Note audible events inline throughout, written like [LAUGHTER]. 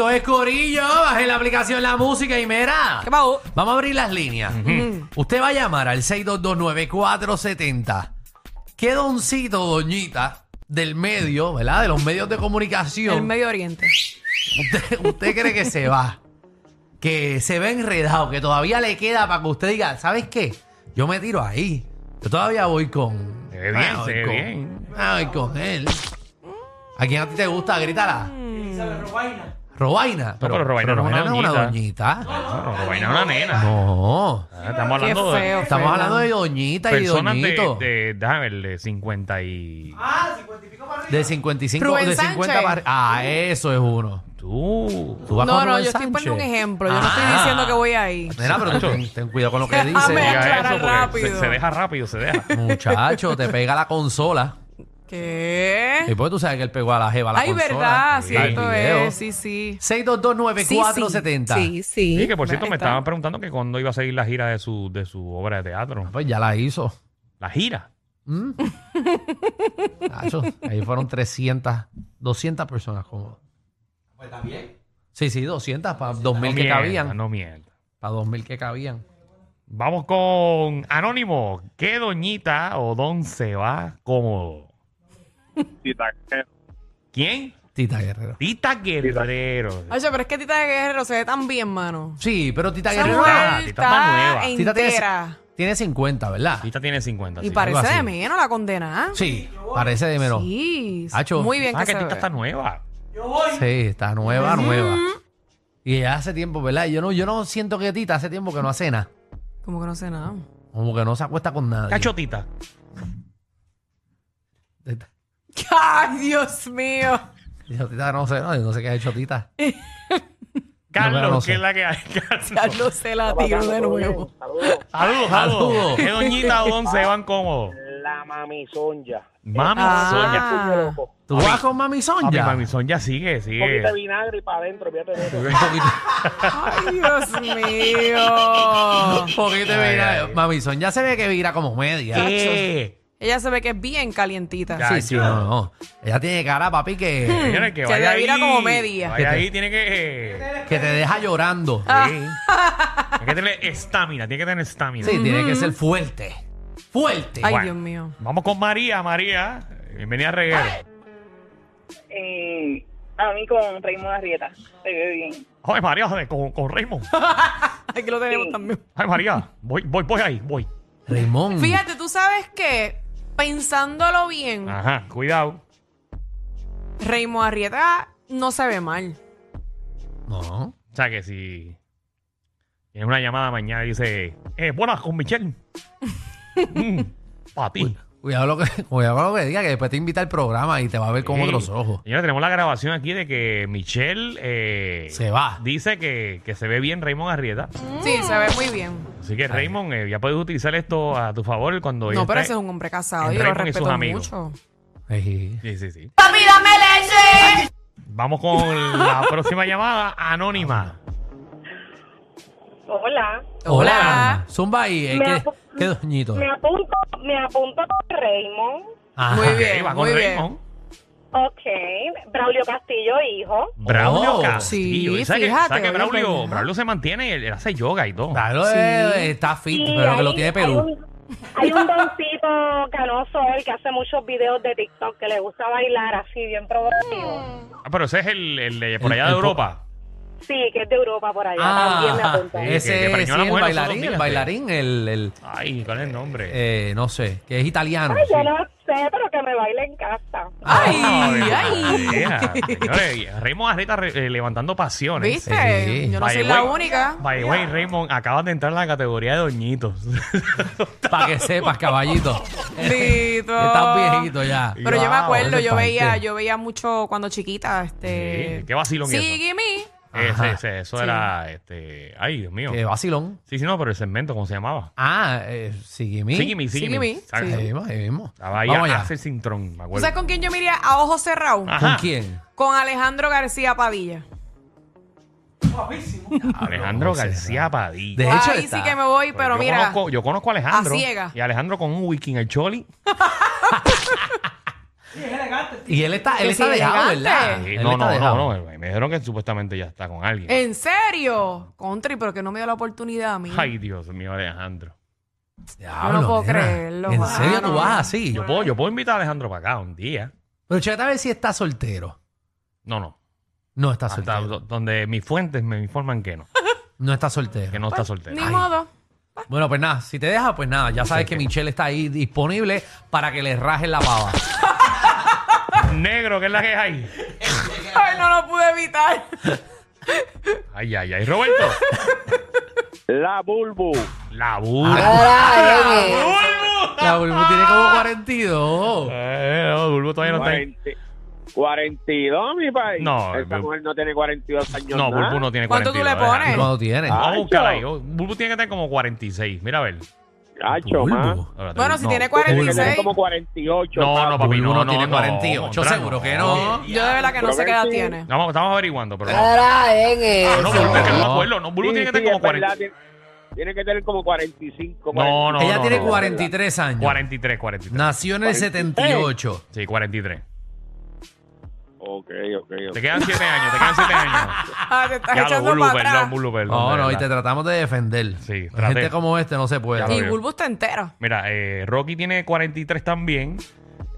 Esto es Corillo, baje la aplicación La Música y mira. ¿Qué pasó? Vamos a abrir las líneas. Usted va a llamar al 6229470. ¿Qué doncito, doñita, del medio, ¿verdad? De los medios de El comunicación. Medio Oriente. ¿Usted, usted cree que se va? Que se ve enredado, que todavía le queda para que usted diga, ¿sabes qué? Yo me tiro ahí. Yo todavía voy con. Se ve bien, Ah, voy se ve con- bien. ah, voy con él. ¿A quién a ti te gusta? Grítala. Robaina. Pero Robaina no es una no es una doñita. No, Robaina es una nena. No. Ah, Estamos hablando Qué de feo. Estamos hablando de doñita y personas doñito. de, déjame ver, de 50 y... De 55, Rubén de 50 Sánchez. para... Ah, eso es uno. Tú. ¿Tú vas No, con no, Rubén yo estoy poniendo un ejemplo. Yo no estoy Ah. diciendo que voy ahí. Mira, pero tú ten, ten cuidado con lo que dices. Se deja rápido, se deja. Muchacho, te pega la consola. ¿Qué? Y pues tú sabes que él pegó a la jeva a la Ay, consola. verdad, cierto es. Sí, sí. 6229470. Sí, sí. Sí, que por cierto me Está. estaban preguntando que cuándo iba a seguir la gira de su, de su obra de teatro. Pues ya la hizo. La gira. ¿Mm? [LAUGHS] Nacho, ahí fueron 300, 200 personas como. Pues también. Sí, sí, 200 para 2000 no que mienta, cabían. No mienta. Para 2000 que cabían. Vamos con Anónimo. ¿Qué doñita o don se va cómodo? ¿Quién? Tita Guerrero. Tita Guerrero. Oye, pero es que Tita Guerrero se ve tan bien, mano. Sí, pero Tita Esa Guerrero mujer está- Tita está nueva. Tita tiene, entera. tiene 50, ¿verdad? Tita tiene 50. Y sí. parece así. de menos la condena. Sí, parece de menos. Sí. Hacho. Muy bien Ah, que que se Tita ve. está nueva. Sí, está nueva, nueva. Y ella hace tiempo, ¿verdad? Yo no, yo no siento que Tita hace tiempo que no hace nada. Como que no sé nada. Como que no se acuesta con nadie. Cacho Tita. [LAUGHS] Ay, Dios mío. Yo, Tita no sé, no, yo no sé qué ha hecho Tita. [LAUGHS] Carlos, no sé. ¿qué es la que hay? [LAUGHS] Carlos. Carlos se la tiró de nuevo. Saludos, Saludos. saludos. ¿Qué doñita o don se van cómodos? La. Mami Ah. Sonia. Puño loco. ¿Tú vas con Mami Papi, Sonja? Mami sigue, Un sigue. poquito de vinagre y para adentro, fíjate de eso. Un poquito, Ay, Dios mío. un poquito de Ay, vira. ay. Mami Sonja se ve que vira como media. ¿Qué? Ella se ve que es bien calientita. Ya. Sí, sí, no, no. Ella tiene cara, papi, que, [LAUGHS] Señores, que Se vaya le vira ahí. como media. Vaya ahí, tiene que... que te deja llorando. Ah. Sí. Hay que tener estamina, tiene que tener estamina. Sí, tiene que ser fuerte. Fuerte. Ay, Bueno. Dios mío. Vamos con María, María. Bienvenida a Reguero. Eh, a mí con Raymond Arrieta. Se ve bien. Ay, María, joder, con, con Raymond. [LAUGHS] Aquí lo tenemos Sí. también. Ay, María, voy, voy, voy ahí, voy. Raymond. Fíjate, tú sabes que, pensándolo bien, Ajá, cuidado. Raymond Arrieta no se ve mal. No. O sea que si tienes una llamada mañana y dice, eh, buenas con Michelle. [LAUGHS] Para ti. Cuidado, lo que, [LAUGHS] cuidado con lo que diga, que después te invita al programa y te va a ver con Sí. otros ojos. Señora, tenemos la grabación aquí de que Michelle eh, Se va. dice que, que se ve bien Raymond Arrieta. Sí, se ve muy bien. Así que Raymond, eh, ya puedes utilizar esto a tu favor cuando No, pero esté- ese es un hombre casado. en Yo lo Raymond y sus respeto amigos. mucho. Sí. Sí, sí, sí. ¡Papi, dame leche! Vamos con la próxima llamada, Anónima. Hola. Hola. Zumba ahí. eh, Me ¿Qué, apu- qué doñito? Me apunto, me apunto con Raymond. Ajá. Muy Ok, bien, va con muy bien. Raymond. Ok. Braulio Castillo, hijo. Braulio Oh, Castillo. sí, ¿Sabes que, fíjate, sabes que oye, Braulio, pendeja. Braulio se mantiene y él, él hace yoga y todo? Claro, Sí. eh, está fit, Y pero que lo ahí tiene Hay Perú. un, hay un doncito canoso él que hace muchos videos de TikTok que le gusta bailar así, bien provocativo. Ah, pero ese es el, el de por El- allá de el po- Europa. Sí, que es de Europa por allá. También me Ah, apunto. Sí, que- ese que es preñó a la el mujer bailarín, el bailarín, el, el, Ay, ¿cuál es el nombre? eh, no sé, que es italiano. Ay, sí. yo no sé, pero que me baile en casa. ¡Ay, Ave ay! María. Señores, Raymond Arrieta re- eh, levantando pasiones. ¿Viste? Sí. Yo no By soy the la way- única. By the way, Raymond, acabas de entrar en la categoría de doñitos. [LAUGHS] Para que sepas, caballito. Bendito. Estás viejito ya. Pero yo me Wow, acuerdo, yo parte. veía, yo veía mucho cuando chiquita, este. Sí, qué vacilón eso. Sigue me. Ese, Ajá. ese, eso Sí. era, este, ay, Dios mío. Qué vacilón. Sí, sí, no, pero el segmento, ¿cómo se llamaba? Ah, eh, Sigimi. Ahí mismo, ahí mismo. Estaba ahí Vamos a allá. hacer cintrón, me ¿Tú acuerdo. sabes con quién yo me iría a ojos cerrados? Ajá. ¿Con quién? Con Alejandro García Padilla. Alejandro García Padilla. De hecho, Ahí está. sí que me voy, pero yo, mira. conozco, yo conozco a Alejandro. a ciega. Y Alejandro con un wiki en el choli. [LAUGHS] Y él está, él está sí, dejado, elegante. ¿verdad? Sí, Él no, está no, dejado. no, no. Me dijeron que supuestamente ya está con alguien. ¿En serio? Country, pero que no me dio la oportunidad a mí. Ay, Dios mío, Alejandro. Diablo, Yo no puedo nena. creerlo, ¿En serio tú vas así? Yo puedo, yo puedo invitar a Alejandro para acá un día. Pero chécate a ver si está soltero. No, no. No está Hasta soltero. do- donde mis fuentes me informan que no. [LAUGHS] No está soltero. Que no está soltero. Ni Ay. modo. Bueno, pues nada, si te deja, pues nada, ya sabes que Michelle está ahí disponible para que le rajen la pava. Negro, ¿qué es la que hay? Ay, no lo pude evitar. Ay, ay, ay. Roberto. La Bulbu. La burra. La Bulbu tiene como 42. Eh, no, Bulbo todavía no está ahí. 40 42, mi país. No, Bulbu- mujer no tiene 42 años. No, nada. Bulbo no tiene ¿Cuánto 42. tú le pones? deja. ¿Cuándo tiene? Ah. Vamos a buscar ahí. Bulbo tiene que tener como 46. Mira a ver. Bulbu. Espérate, Bueno, si no. tiene Tiene que tener 46. como 48. No, no, papi, no, no tiene no, 48, contra, seguro que no. Yo de verdad que no sé qué edad tiene. Vamos, estamos averiguando, pero no. en No, eso. Bulbo, es que no me No. acuerdo. No, Bulbo Sí, tiene que sí, tener como es verdad, 40. tiene, que tener como 45. No, no, Ella no, tiene no. 43 años. 43, 43. Nació en el 78. Sí, 43. Ok, ok, ok. Te quedan 7 años, te quedan 7 años. [LAUGHS] Ah, te estás Ya lo echando para perdón, atrás. Bulbo, perdón. No, de no, y verdad. te tratamos de defender. Sí, traté. Gente como este no se puede. Ya lo Y. Bulbo está entera. Mira, eh, Rocky tiene 43 también.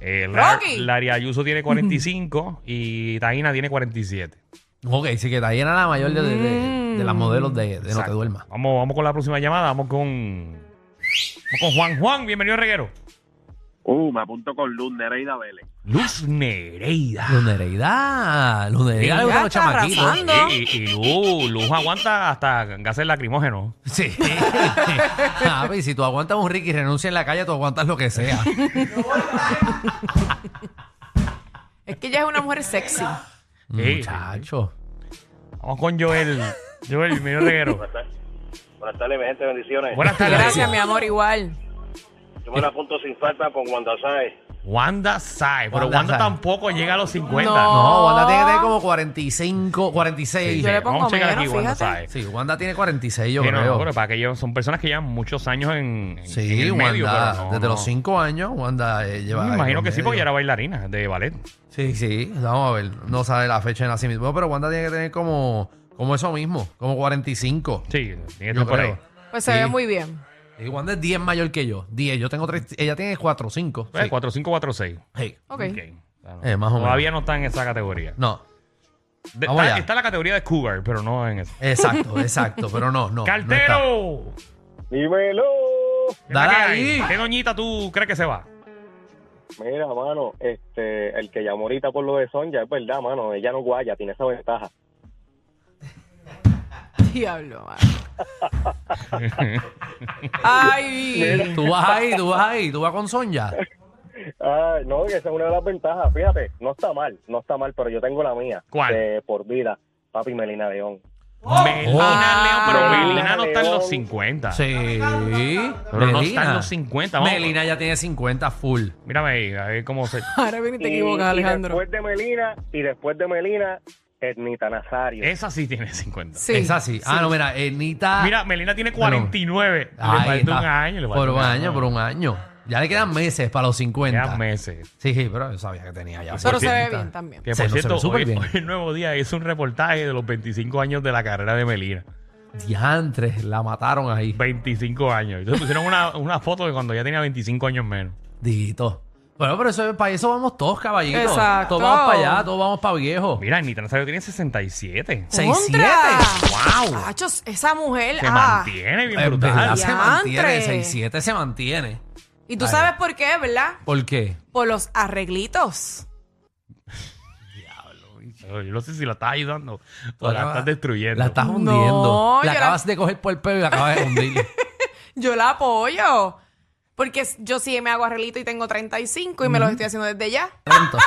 Eh, Rocky. Larry Ayuso tiene 45 y Taina tiene 47. Ok, sí que está llena la mayor de, de- de- de las modelos de, de No Te Exacto. Duermas. Vamos, vamos con la próxima llamada. Vamos con, vamos con Juan. Juan, bienvenido Reguero. Uh, me apunto con Luz Nereida Vélez. Luz Nereida. Luz Nereida. Luz Nereida le Ya gustan los está chamaquitos. arrasando. Y, y- y Luz, Luz aguanta hasta gases lacrimógenos. Sí. [LAUGHS] Ah, pues, si tú aguantas un Ricky y renuncia en la calle, tú aguantas lo que sea. [LAUGHS] Es que ella es una mujer sexy. Sí. Muchacho. Vamos con Joel. Joel, bienvenido Reguero. Buenas tardes, mi gente, bendiciones. Buenas tardes. Gracias, mi amor, igual. Yo me la apunto sin falta con Wanda Sáez. Wanda Sai, pero Wanda Wanda Sai. tampoco llega a los 50. No. No, Wanda tiene que tener como 45, 46. Yo le pongo Vamos a checar menos, aquí Wanda fíjate. Sai. Sí, Wanda tiene 46, yo Sí, no, creo. pero para que ellos son personas que llevan muchos años en, en- sí, en el Wanda, medio, pero no, desde no. los 5 años, Wanda eh, lleva. Me imagino en que sí, medio. porque ella era bailarina de ballet. Sí, sí, vamos a ver. No sabe la fecha de nacimiento. Bueno, pero Wanda tiene que tener como, como eso mismo, como 45. Sí, tiene que Yo estar por ahí. creo. Pues se Sí. ve muy bien. Y Wanda es 10 mayor que yo. 10. Yo tengo 3. Ella tiene 4 5. Pues, 4546. Hey. Ok. Ok. Claro. Eh, más o menos. Todavía no está en esa categoría. No. De- Vamos está, allá. está en la categoría de cougar, pero no en eso. Exacto, exacto. Pero no, no. no está. ¡Cartero! Dímelo. ¿Qué es la Dale ahí. ¿Qué doñita tú crees que se va? Mira, mano, este, el que llamó ahorita por lo de Sonja, es verdad, mano, ella no guaya, tiene esa ventaja. [LAUGHS] Diablo, mano. Ay. Tú vas ahí, tú vas ahí, tú vas con Sonja. Ay, no, que esa es una de las ventajas, fíjate, no está mal, no está mal, pero yo tengo la mía. ¿Cuál? De por vida, papi Melina León. Melina Ah. León, pero Melina Melina no está en los León. 50. Sí. Pero no está en los 50. Vamos. Melina ya tiene 50 full. Mírame ahí, a ver cómo se... Ahora viene y te Y- equivocas, y Alejandro. después de Melina, y después de Melina, Ernita Nazario. Esa sí tiene 50. Sí. es así. Ah, no, mira, Ernita. Mira, Melina tiene 49. le Ahí falta está. un año. Le falta Por un año, por un año. Ya le quedan meses para los 50. Quedan meses. Sí, sí, pero yo sabía que tenía ya. Pero se ve 50. bien también. Que Se- por se cierto, ve súper hoy, bien. hoy el nuevo día hizo un reportaje de los 25 años de la carrera de Melina. Diantres, la mataron ahí. 25 años. Entonces pusieron una, una foto de cuando ya tenía 25 años menos. Dito. Bueno, pero eso, para eso vamos todos, caballitos. Exacto. Todos vamos para allá, todos vamos para viejo. Mira, Anita Nazario tiene 67. 6'7". ¡Wow! Achos, esa mujer. Se ah. mantiene bien verdad, brutal. se mantiene, 6'7 se mantiene. Y tú Ay. sabes por qué, ¿verdad? ¿Por qué? Por los arreglitos. Yo no sé si la estás ayudando o la estás destruyendo. La estás hundiendo. la- acabas de coger por el pelo y la acabas de hundir. [LAUGHS] Yo la apoyo. Porque yo sí me hago arreglito y tengo 35 y me los estoy haciendo desde ya. Lento.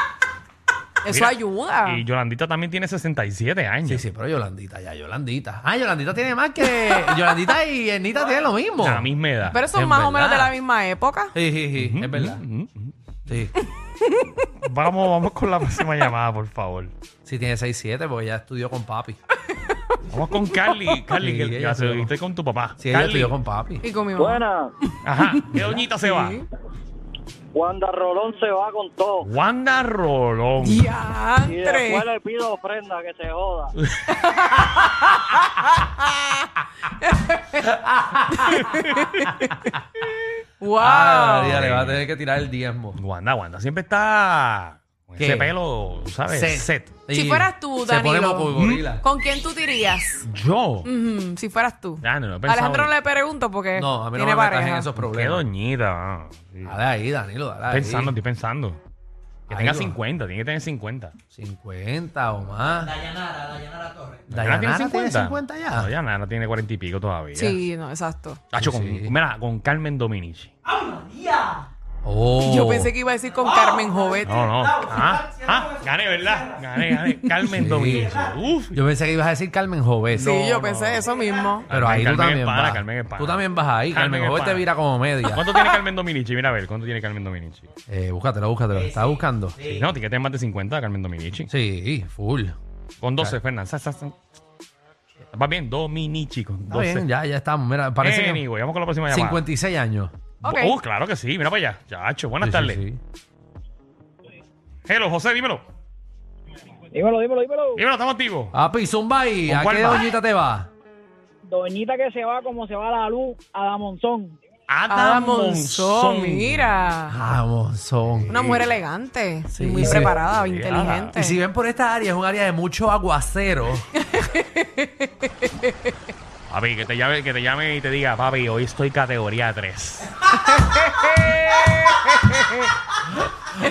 Eso Mira, ayuda. Y Yolandita también tiene 67 años. Sí, sí, pero Yolandita, ya, Yolandita. Ah, Yolandita tiene más que. [LAUGHS] Yolandita y Ernita tienen lo mismo. La misma edad. Pero son Es más o menos de la misma época. Sí, sí, sí, es verdad. Sí. Vamos, vamos con la próxima llamada, por favor. Sí, tiene 6'7 porque ya estudió con papi. [LAUGHS] Vamos con Carly. Carly, Sí, que ella ya se viste con tu papá. Sí, ella Carly. estudió con papi. Y con mi mamá. Buena. Ajá. [LAUGHS] ¿Qué doñita se va? Sí. Wanda Rolón se va con todo. Wanda Rolón. Y ¡Diantre! después le pido ofrenda que se joda. [LAUGHS] ¡Wow! Ah, María, le va a tener que tirar el diezmo. Wanda, Wanda siempre está con ¿Qué? ese pelo, ¿sabes? Set. Set. Si fueras tú, Se pone Danilo. moco gorila. ¿Con quién tú te irías? Yo. Ujú, si fueras tú. Ya, no, no he pensado Alejandro en- le pregunto porque No, a mí no tiene me metas pareja. en esos Qué problemas. doñita. sí. Dale ahí, Danilo, dale ahí. Pensando, estoy pensando. Que Ahí tenga va. 50, tiene que tener 50. 50 o más. ¿Dayanara Dayanara tiene 50 ya. No, Dayanara tiene 40 y pico todavía. Sí, no, exacto. Tacho, con, Sí. mira, con Carmen Dominici. Oh. Yo pensé que iba a decir con Carmen Jovet. No, no. Ah, ah, gané, ¿verdad? Gané, gané. [LAUGHS] Carmen Dominici. Uf. Yo pensé que ibas a decir Carmen Jovet. Sí, yo pensé eso mismo. Pero Carmen- ahí tú Carmen también es pana, vas. Carmen es pana. Tú también vas ahí. Carmen Carmen, es Jovet te pana. vira como media. ¿Cuánto tiene Carmen Dominici? Mira a ver, ¿cuánto tiene Carmen Dominici? Eh, búscatelo, búscatelo. ¿Estás buscando? Sí, no, tiene que tener más de 50 Carmen Dominici. Sí, full. Con 12, Fernández. Va bien, Dominici con Está 12. bien, ya, ya estamos. Mira, parece que Anyway, vamos con la próxima llamada. 56 años. Ok. Uh, claro que sí, mira para allá. Chacho, buenas Sí, tardes. sí, sí. Hello, José, dímelo. Dímelo, dímelo, dímelo. Dímelo, estamos activos. Papi, zumba ahí. ¿Con ¿A cuál qué va? doñita te va? Doñita que se va como se va la luz a la Monzón. Ada Monzón, mira. Vamos, son. Una mujer elegante, Sí, muy sí. preparada, Sí, inteligente. Y si ven por esta área, es un área de mucho aguacero. [LAUGHS] Papi, que te llame, que te llame y te diga, papi, hoy estoy categoría 3.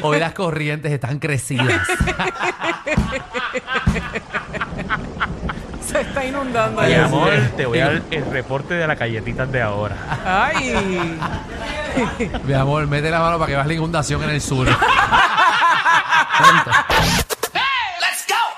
Hoy las corrientes están crecidas. Se está inundando Mi allá. amor, te voy a dar el reporte de las galletitas de ahora. Ay. Mi amor, mete la mano para que veas la inundación en el sur. [LAUGHS]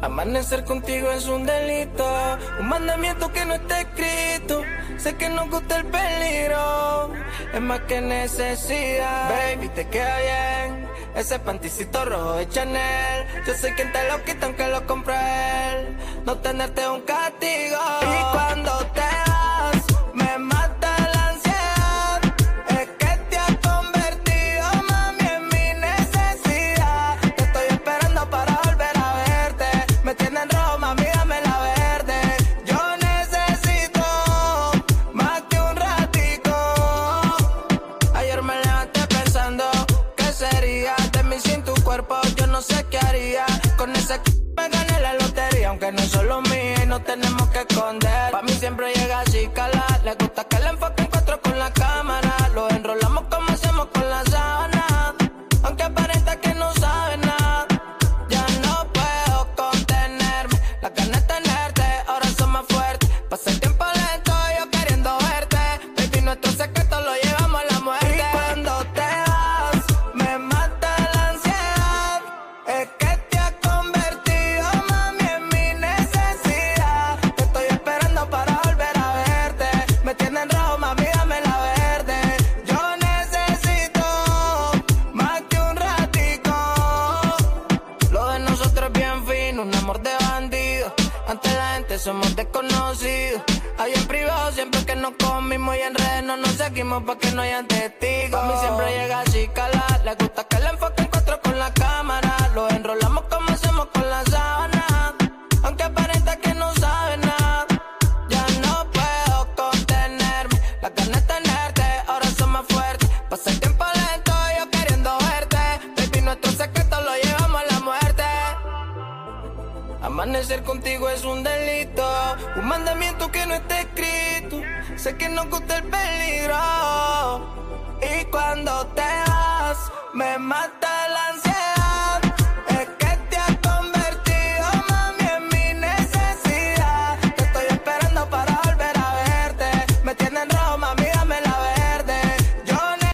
Amanecer contigo es un delito, un mandamiento que no está escrito. Sé que nos gusta el peligro, es más que necesidad. Baby, te queda bien ese panticito rojo de Chanel. Yo sé quien te lo quita aunque lo compre él. No tenerte un castigo. Y cuando te un amor de bandido. Ante la gente somos desconocidos. Ahí en privado, siempre que nos comimos y en redes no nos seguimos para que no hayan testigos. A mí siempre llega así, cala. Le gusta que le enfoquen cuatro con la cámara. Lo enrolamos como hacemos con la sábana. Aunque aparenta que no sabe nada. Ya no puedo contenerme. La ganas de tenerte, ahora son más fuertes. Pasa el tiempo lento, yo queriendo verte. Baby, nuestro secreto Amanecer contigo es un delito, un mandamiento que no está escrito. Sé que nos gusta el peligro. Y cuando te vas, me mata la.